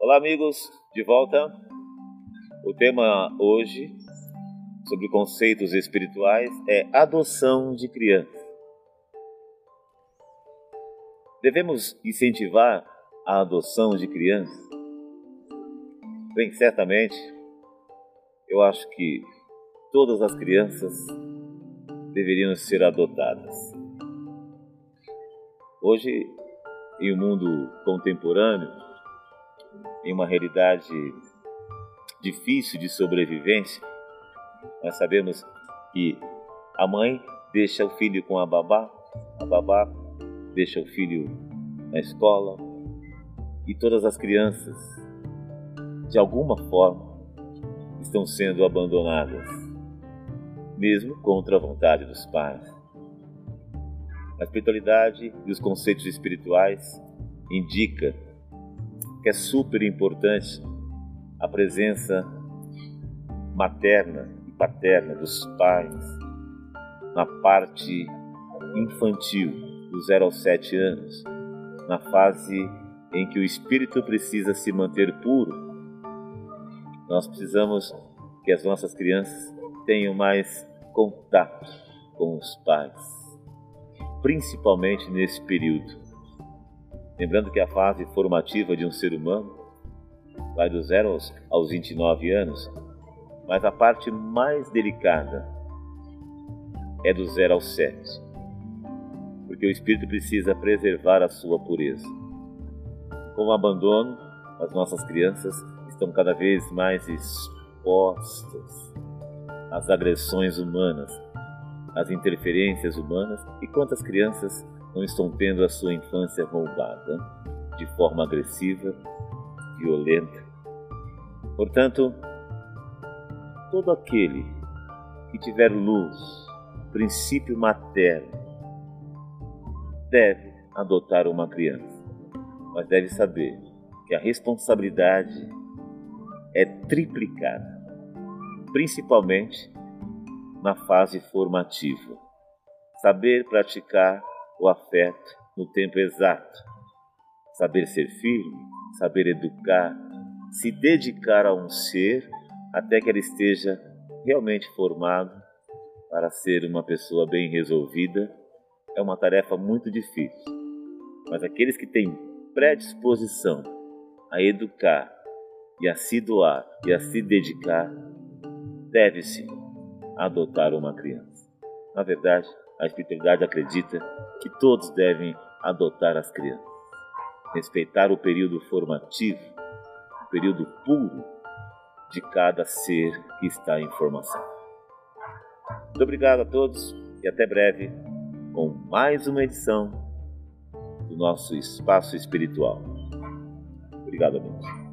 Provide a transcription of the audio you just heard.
Olá, amigos, de volta. O tema hoje sobre conceitos espirituais é adoção de crianças. Devemos incentivar a adoção de crianças? Bem, certamente, eu acho que todas as crianças deveriam ser adotadas. Hoje, em um mundo contemporâneo, em uma realidade difícil de sobrevivência, nós sabemos que a mãe deixa o filho com a babá, a babá deixa o filho na escola e todas as crianças, de alguma forma, estão sendo abandonadas, mesmo contra a vontade dos pais. A espiritualidade e os conceitos espirituais indica que é super importante a presença materna e paterna dos pais na parte infantil, do 0 aos 7 anos, na fase em que o espírito precisa se manter puro. Nós precisamos que as nossas crianças tenham mais contato com os pais, principalmente nesse período Lembrando que a fase formativa de um ser humano vai do 0 aos, aos 29 anos, mas a parte mais delicada é do 0 aos 7, porque o espírito precisa preservar a sua pureza. Com o abandono, as nossas crianças estão cada vez mais expostas às agressões humanas, às interferências humanas, e quantas crianças não estão tendo a sua infância roubada de forma agressiva, violenta. Portanto, todo aquele que tiver luz, princípio materno, deve adotar uma criança, mas deve saber que a responsabilidade é triplicada, principalmente na fase formativa. Saber praticar o afeto no tempo exato. Saber ser firme, saber educar, se dedicar a um ser até que ele esteja realmente formado para ser uma pessoa bem resolvida é uma tarefa muito difícil. Mas aqueles que têm predisposição a educar e a se doar e a se dedicar, deve-se adotar uma criança. Na verdade, a espiritualidade acredita que todos devem adotar as crianças, respeitar o período formativo, o período puro de cada ser que está em formação. Muito obrigado a todos e até breve com mais uma edição do nosso espaço espiritual. Obrigado, amigos.